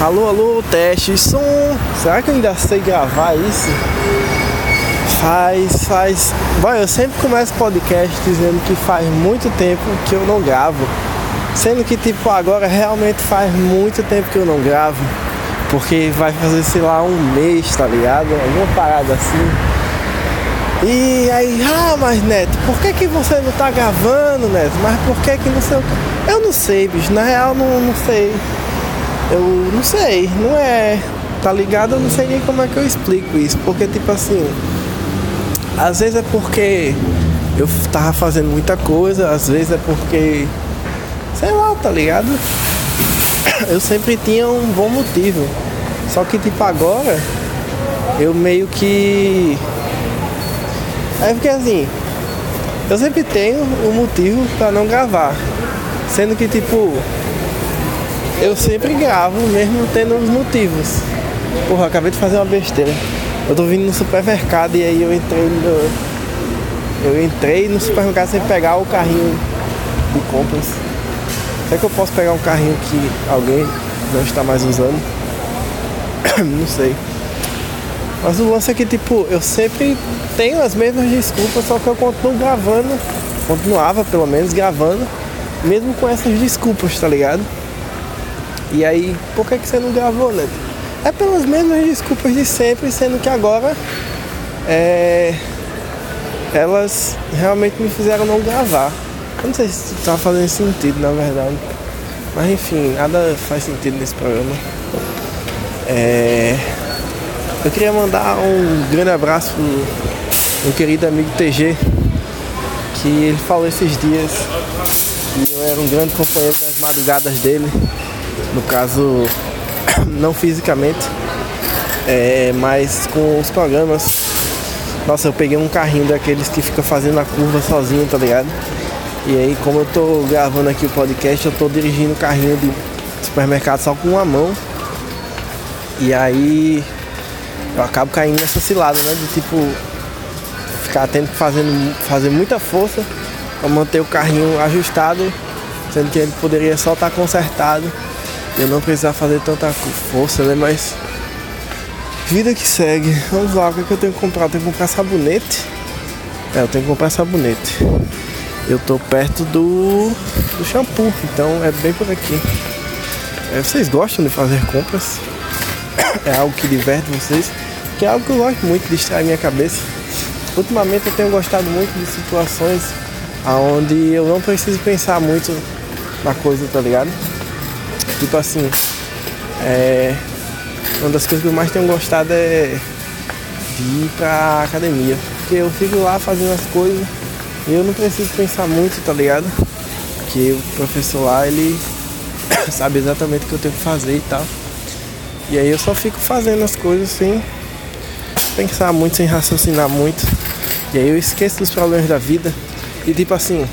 Alô, alô, teste, som. Será que eu ainda sei gravar isso? Faz, faz. Bom, eu sempre começo podcast dizendo que faz muito tempo que eu não gravo. Sendo que, tipo, agora realmente faz muito tempo que eu não gravo. Porque vai fazer, sei lá, um mês, tá ligado? Alguma parada assim. E aí, ah, mas Neto, por que, que você não tá gravando, Neto? Mas por que que não sei o que? Eu não sei, bicho. Na real, não, não sei. Eu não sei. Não é. Tá ligado? Eu não sei nem como é que eu explico isso. Porque, tipo assim. Às vezes é porque eu tava fazendo muita coisa, às vezes é porque. Sei lá, tá ligado? Eu sempre tinha um bom motivo. Só que, tipo, agora. Eu meio que é porque assim, eu sempre tenho um motivo para não gravar. Sendo que tipo, eu sempre gravo mesmo tendo os motivos. Porra, acabei de fazer uma besteira. Eu tô vindo no supermercado e aí eu entrei no. Eu entrei no supermercado sem pegar o carrinho de compras. Será que eu posso pegar um carrinho que alguém não está mais usando? não sei. Mas o lance é que, tipo, eu sempre tenho as mesmas desculpas, só que eu continuo gravando, continuava pelo menos gravando, mesmo com essas desculpas, tá ligado? E aí, por que, que você não gravou, né? É pelas mesmas desculpas de sempre, sendo que agora é, elas realmente me fizeram não gravar. Eu não sei se tá fazendo sentido, na verdade. Mas enfim, nada faz sentido nesse programa. É. Eu queria mandar um grande abraço pro meu querido amigo TG, que ele falou esses dias que eu era um grande companheiro das madrugadas dele, no caso, não fisicamente, é, mas com os programas. Nossa, eu peguei um carrinho daqueles que fica fazendo a curva sozinho, tá ligado? E aí, como eu tô gravando aqui o podcast, eu tô dirigindo o carrinho de supermercado só com uma mão. E aí, eu acabo caindo nessa cilada, né? De tipo ficar tendo que fazendo, fazer muita força para manter o carrinho ajustado, sendo que ele poderia só estar tá consertado eu não precisar fazer tanta força, né? Mas vida que segue. Vamos lá, o que, é que eu tenho que comprar? Eu tenho que comprar sabonete. É, eu tenho que comprar sabonete. Eu tô perto do, do shampoo, então é bem por aqui. É, vocês gostam de fazer compras? É algo que diverte vocês? que é algo que eu gosto muito de distrair minha cabeça. Ultimamente eu tenho gostado muito de situações onde eu não preciso pensar muito na coisa, tá ligado? Tipo assim, é... uma das coisas que eu mais tenho gostado é de ir pra academia. Porque eu fico lá fazendo as coisas e eu não preciso pensar muito, tá ligado? Porque o professor lá, ele sabe exatamente o que eu tenho que fazer e tal. E aí eu só fico fazendo as coisas assim pensar muito, sem raciocinar muito. E aí eu esqueço dos problemas da vida. E tipo assim,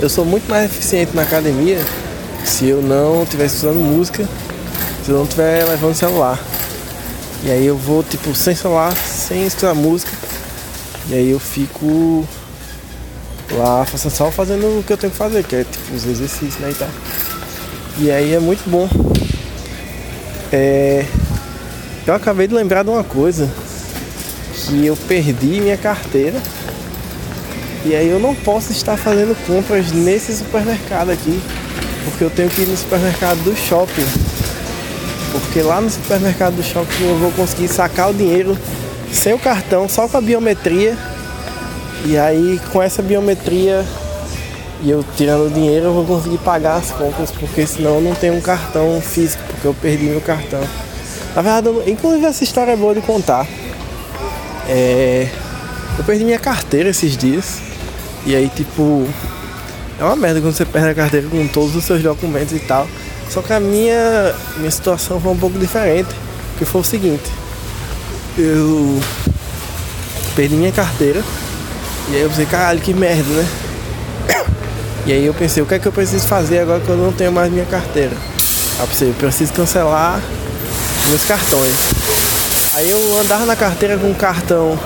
eu sou muito mais eficiente na academia se eu não tivesse usando música, se eu não estiver levando celular. E aí eu vou tipo sem celular, sem escutar música. E aí eu fico lá só fazendo o que eu tenho que fazer, que é tipo os exercícios né, e tal. E aí é muito bom. É, eu acabei de lembrar de uma coisa que eu perdi minha carteira e aí eu não posso estar fazendo compras nesse supermercado aqui porque eu tenho que ir no supermercado do shopping porque lá no supermercado do shopping eu vou conseguir sacar o dinheiro sem o cartão, só com a biometria e aí com essa biometria e eu tirando o dinheiro eu vou conseguir pagar as compras porque senão eu não tenho um cartão físico porque eu perdi meu cartão. Na verdade, eu, inclusive essa história é boa de contar. É, eu perdi minha carteira esses dias. E aí, tipo, é uma merda quando você perde a carteira com todos os seus documentos e tal. Só que a minha, minha situação foi um pouco diferente. Que foi o seguinte: eu perdi minha carteira. E aí eu pensei, caralho, que merda, né? E aí eu pensei, o que é que eu preciso fazer agora que eu não tenho mais minha carteira? Aí eu pensei, eu preciso cancelar meus cartões. Aí eu andava na carteira com um cartão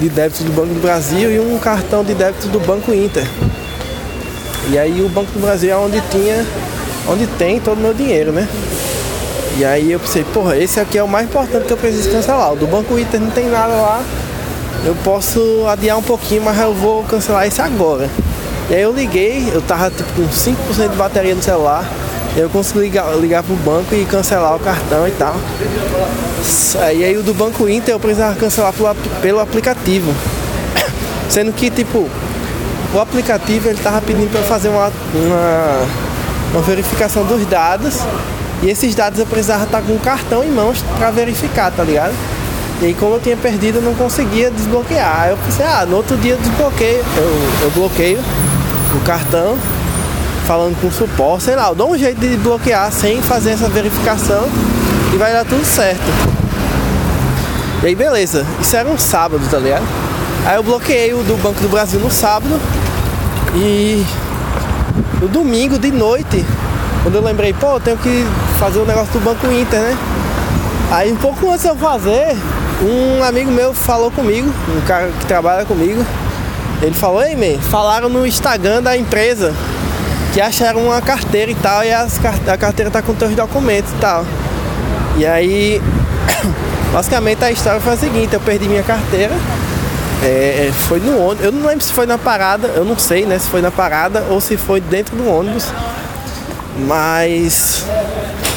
de débito do Banco do Brasil e um cartão de débito do Banco Inter. E aí o Banco do Brasil é onde tinha, onde tem todo o meu dinheiro, né? E aí eu pensei, porra, esse aqui é o mais importante que eu preciso cancelar. O do Banco Inter não tem nada lá. Eu posso adiar um pouquinho, mas eu vou cancelar esse agora. E aí eu liguei, eu tava tipo com 5% de bateria no celular. Eu consegui ligar, ligar pro banco e cancelar o cartão e tal. E aí o do Banco Inter eu precisava cancelar pelo, pelo aplicativo. Sendo que tipo, o aplicativo ele tava pedindo para fazer uma, uma, uma verificação dos dados. E esses dados eu precisava estar com o cartão em mãos para verificar, tá ligado? E aí como eu tinha perdido eu não conseguia desbloquear. Eu pensei, ah, no outro dia eu desbloqueio, eu, eu bloqueio o cartão falando com o suporte, sei lá, eu dou um jeito de bloquear sem fazer essa verificação e vai dar tudo certo. E aí beleza, isso era um sábado, tá ligado? Aí eu bloqueei o do Banco do Brasil no sábado e no domingo de noite, quando eu lembrei, pô, eu tenho que fazer o um negócio do Banco Inter, né? Aí um pouco antes de eu fazer, um amigo meu falou comigo, um cara que trabalha comigo, ele falou, ei man, falaram no Instagram da empresa que acharam uma carteira e tal, e as, a carteira tá com teus documentos e tal. E aí, basicamente a história foi a seguinte, eu perdi minha carteira, é, foi no ônibus, eu não lembro se foi na parada, eu não sei né, se foi na parada ou se foi dentro do ônibus, mas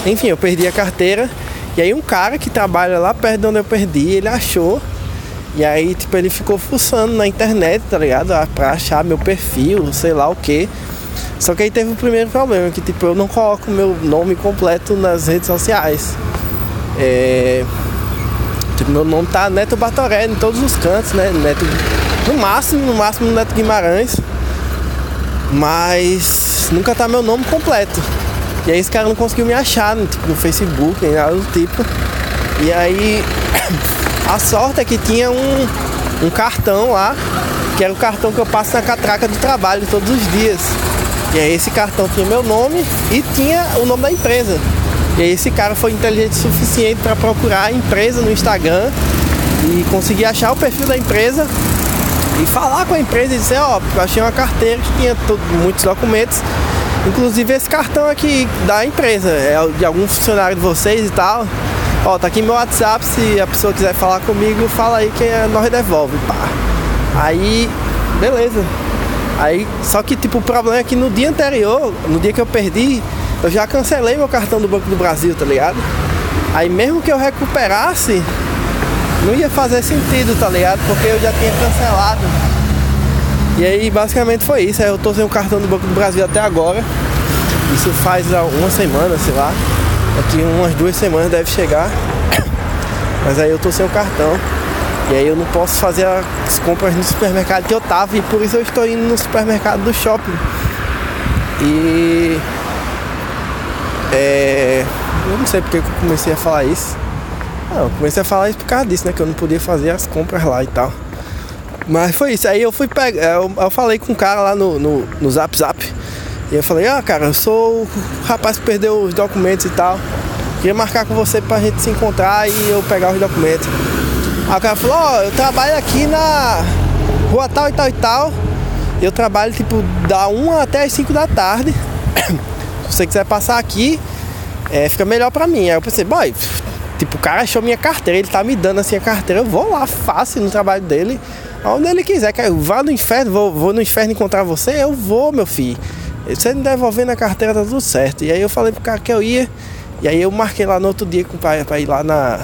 enfim, eu perdi a carteira e aí um cara que trabalha lá perto de onde eu perdi, ele achou e aí, tipo, ele ficou fuçando na internet, tá ligado? Pra achar meu perfil, sei lá o que. Só que aí teve o primeiro problema, que tipo, eu não coloco meu nome completo nas redes sociais. É... Meu nome tá Neto Batoré em todos os cantos, né? Neto. No máximo, no máximo Neto Guimarães. Mas nunca tá meu nome completo. E aí esse cara não conseguiu me achar no, tipo, no Facebook, nem nada do tipo. E aí a sorte é que tinha um, um cartão lá, que era o cartão que eu passo na catraca do trabalho todos os dias. E aí esse cartão tinha meu nome e tinha o nome da empresa. E esse cara foi inteligente o suficiente para procurar a empresa no Instagram e conseguir achar o perfil da empresa e falar com a empresa e dizer, ó, oh, achei uma carteira que tinha todo, muitos documentos, inclusive esse cartão aqui da empresa, é de algum funcionário de vocês e tal. Ó, tá aqui meu WhatsApp, se a pessoa quiser falar comigo, fala aí que nós devolve, pá. Aí, beleza. Aí, só que tipo, o problema é que no dia anterior, no dia que eu perdi, eu já cancelei meu cartão do Banco do Brasil, tá ligado? Aí mesmo que eu recuperasse, não ia fazer sentido, tá ligado? Porque eu já tinha cancelado. E aí basicamente foi isso. Aí eu tô sem o cartão do Banco do Brasil até agora. Isso faz uma semana, sei lá. Daqui umas duas semanas deve chegar. Mas aí eu tô sem o cartão. E aí eu não posso fazer as compras no supermercado que eu tava e por isso eu estou indo no supermercado do shopping. E é, eu não sei porque eu comecei a falar isso. Não, eu comecei a falar isso por causa disso, né? Que eu não podia fazer as compras lá e tal. Mas foi isso. Aí eu fui pegar. Eu, eu falei com um cara lá no, no, no Zap Zap. E eu falei, ah cara, eu sou o rapaz que perdeu os documentos e tal. Queria marcar com você pra gente se encontrar e eu pegar os documentos. Aí o cara falou, ó, oh, eu trabalho aqui na rua tal e tal e tal. Eu trabalho tipo da 1 até as 5 da tarde. Se você quiser passar aqui, é, fica melhor pra mim. Aí eu pensei, boy, tipo, o cara achou minha carteira, ele tá me dando assim a carteira, eu vou lá fácil no trabalho dele, onde ele quiser. Quer, vá no inferno, vou, vou no inferno encontrar você, eu vou, meu filho. Você me devolvendo a carteira, tá tudo certo. E aí eu falei pro cara que eu ia. E aí eu marquei lá no outro dia pra ir lá na,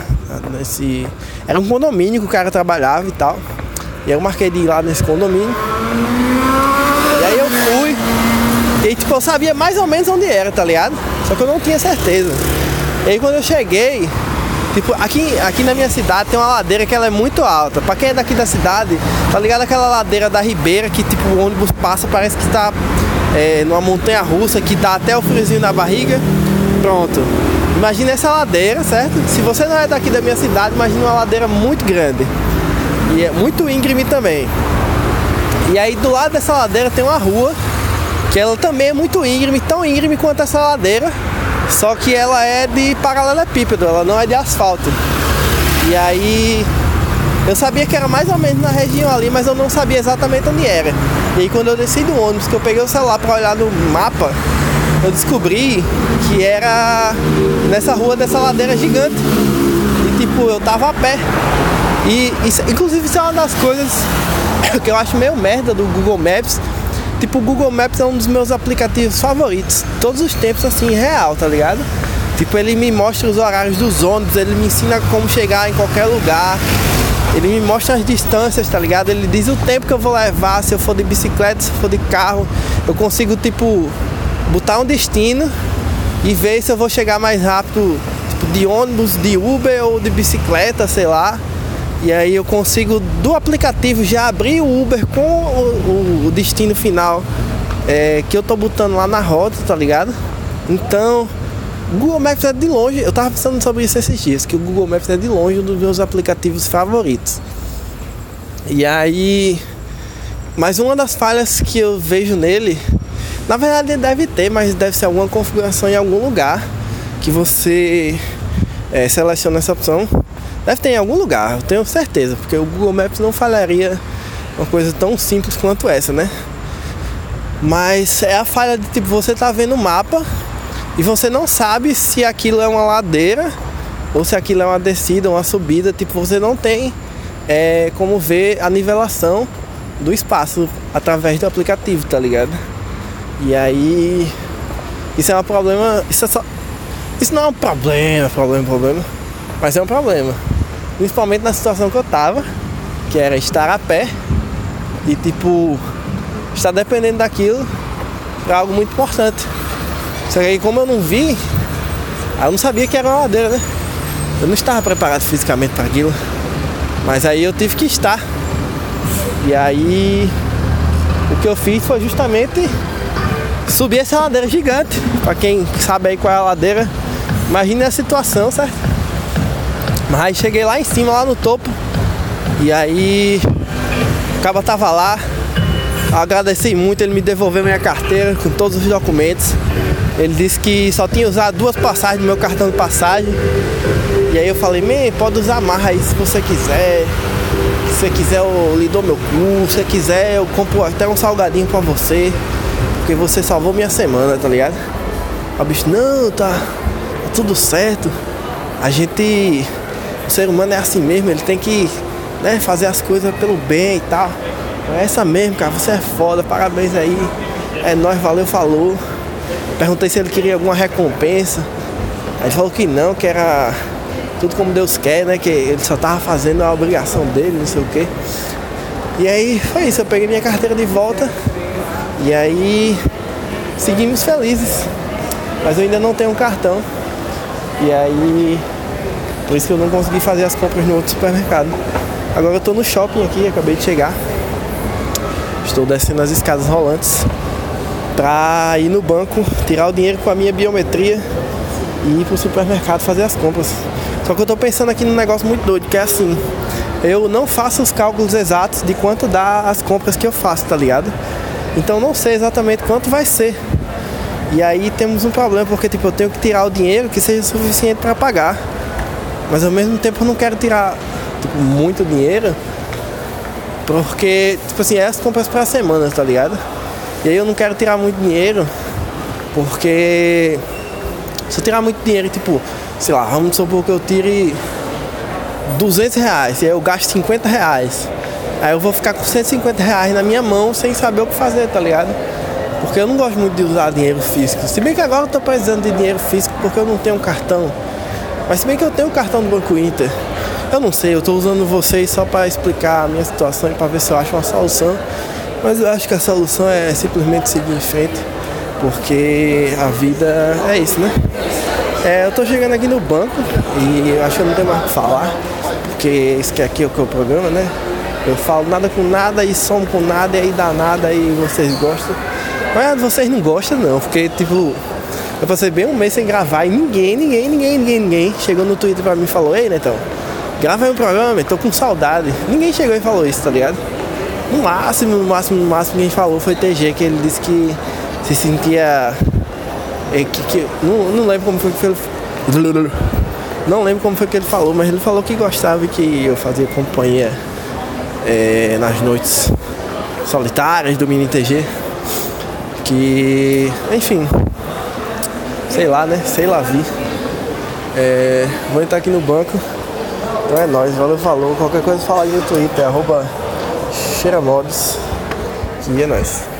nesse. Era um condomínio que o cara trabalhava e tal. E aí eu marquei de ir lá nesse condomínio. E aí eu fui. Tipo, eu sabia mais ou menos onde era, tá ligado? Só que eu não tinha certeza. E aí quando eu cheguei, tipo, aqui, aqui na minha cidade tem uma ladeira que ela é muito alta. Pra quem é daqui da cidade, tá ligado aquela ladeira da Ribeira que tipo o ônibus passa, parece que tá é, numa montanha russa que dá até o friozinho na barriga. Pronto. Imagina essa ladeira, certo? Se você não é daqui da minha cidade, imagina uma ladeira muito grande. E é muito íngreme também. E aí do lado dessa ladeira tem uma rua que ela também é muito íngreme, tão íngreme quanto essa ladeira, só que ela é de paralelepípedo, ela não é de asfalto. E aí eu sabia que era mais ou menos na região ali, mas eu não sabia exatamente onde era. E aí quando eu desci do ônibus, que eu peguei o celular para olhar no mapa, eu descobri que era nessa rua dessa ladeira gigante. E tipo, eu tava a pé. E isso, inclusive isso é uma das coisas que eu acho meio merda do Google Maps. Tipo, o Google Maps é um dos meus aplicativos favoritos. Todos os tempos assim, real, tá ligado? Tipo, ele me mostra os horários dos ônibus, ele me ensina como chegar em qualquer lugar. Ele me mostra as distâncias, tá ligado? Ele diz o tempo que eu vou levar, se eu for de bicicleta, se eu for de carro. Eu consigo, tipo, botar um destino e ver se eu vou chegar mais rápido, tipo, de ônibus, de Uber ou de bicicleta, sei lá. E aí eu consigo do aplicativo já abrir o Uber com o, o, destino final é, que eu tô botando lá na rota, tá ligado? Então, Google Maps é de longe, eu tava pensando sobre isso esses dias, que o Google Maps é de longe um dos meus aplicativos favoritos. E aí, mas uma das falhas que eu vejo nele, na verdade deve ter, mas deve ser alguma configuração em algum lugar que você é, seleciona essa opção. Deve ter em algum lugar, eu tenho certeza, porque o Google Maps não falharia uma coisa tão simples quanto essa, né? Mas é a falha de tipo, você tá vendo o mapa e você não sabe se aquilo é uma ladeira ou se aquilo é uma descida, uma subida, tipo, você não tem é, como ver a nivelação do espaço através do aplicativo, tá ligado? E aí isso é um problema, isso é só isso não é um problema, problema, problema, mas é um problema. Principalmente na situação que eu tava, que era estar a pé e tipo estar dependendo daquilo é algo muito importante. Só que aí como eu não vi, eu não sabia que era uma ladeira, né? Eu não estava preparado fisicamente para aquilo. Mas aí eu tive que estar. E aí o que eu fiz foi justamente subir essa ladeira gigante. Para quem sabe aí qual é a ladeira, imagine a situação, certo? Mas cheguei lá em cima, lá no topo. E aí o cabo tava lá. Agradeci muito, ele me devolveu minha carteira com todos os documentos. Ele disse que só tinha usado duas passagens no meu cartão de passagem. E aí eu falei, man, pode usar mais aí se você quiser. Se você quiser eu lhe dou meu cu, se você quiser eu compro até um salgadinho pra você. Porque você salvou minha semana, tá ligado? O bicho, não, tá, tá tudo certo. A gente. O ser humano é assim mesmo, ele tem que né, fazer as coisas pelo bem e tal. É essa mesmo, cara. Você é foda, parabéns aí. É nóis, valeu, falou. Perguntei se ele queria alguma recompensa. Aí ele falou que não, que era tudo como Deus quer, né? Que ele só tava fazendo a obrigação dele, não sei o quê. E aí foi isso, eu peguei minha carteira de volta e aí seguimos felizes. Mas eu ainda não tenho um cartão. E aí por isso que eu não consegui fazer as compras no outro supermercado. Agora eu tô no shopping aqui, acabei de chegar. Estou descendo as escadas rolantes para ir no banco, tirar o dinheiro com a minha biometria e ir pro supermercado fazer as compras. Só que eu tô pensando aqui num negócio muito doido, que é assim, eu não faço os cálculos exatos de quanto dá as compras que eu faço, tá ligado? Então não sei exatamente quanto vai ser. E aí temos um problema, porque tipo, eu tenho que tirar o dinheiro que seja suficiente para pagar. Mas ao mesmo tempo eu não quero tirar tipo, muito dinheiro. Porque, tipo assim, é as compras pra semana, tá ligado? E aí eu não quero tirar muito dinheiro, porque se eu tirar muito dinheiro, tipo, sei lá, vamos supor que eu tire 200 reais e aí eu gasto 50 reais. Aí eu vou ficar com 150 reais na minha mão sem saber o que fazer, tá ligado? Porque eu não gosto muito de usar dinheiro físico. Se bem que agora eu tô precisando de dinheiro físico porque eu não tenho um cartão. Mas se bem que eu tenho um cartão do Banco Inter. Eu não sei, eu tô usando vocês só para explicar a minha situação e para ver se eu acho uma solução. Mas eu acho que a solução é simplesmente seguir em frente, porque a vida é isso, né? É, eu tô chegando aqui no banco e acho que não tenho mais o que falar, porque isso aqui é o que é o programa, né? Eu falo nada com nada e somo com nada e aí dá nada e vocês gostam. Mas vocês não gostam não, porque tipo, eu passei bem um mês sem gravar e ninguém, ninguém, ninguém, ninguém, ninguém chegou no Twitter pra mim e falou, ei Netão, grava aí um programa, tô com saudade. Ninguém chegou e falou isso, tá ligado? No máximo, no máximo, no máximo que a gente falou foi TG, que ele disse que se sentia. É, que, que, não, não lembro como foi que ele. Não lembro como foi que ele falou, mas ele falou que gostava que eu fazia companhia é, nas noites solitárias do Mini TG. Que. Enfim. Sei lá, né? Sei lá, vi. É, vou entrar aqui no banco. Então é nóis, valeu, falou. Qualquer coisa fala aí no Twitter, arroba cheiramods. E é nóis.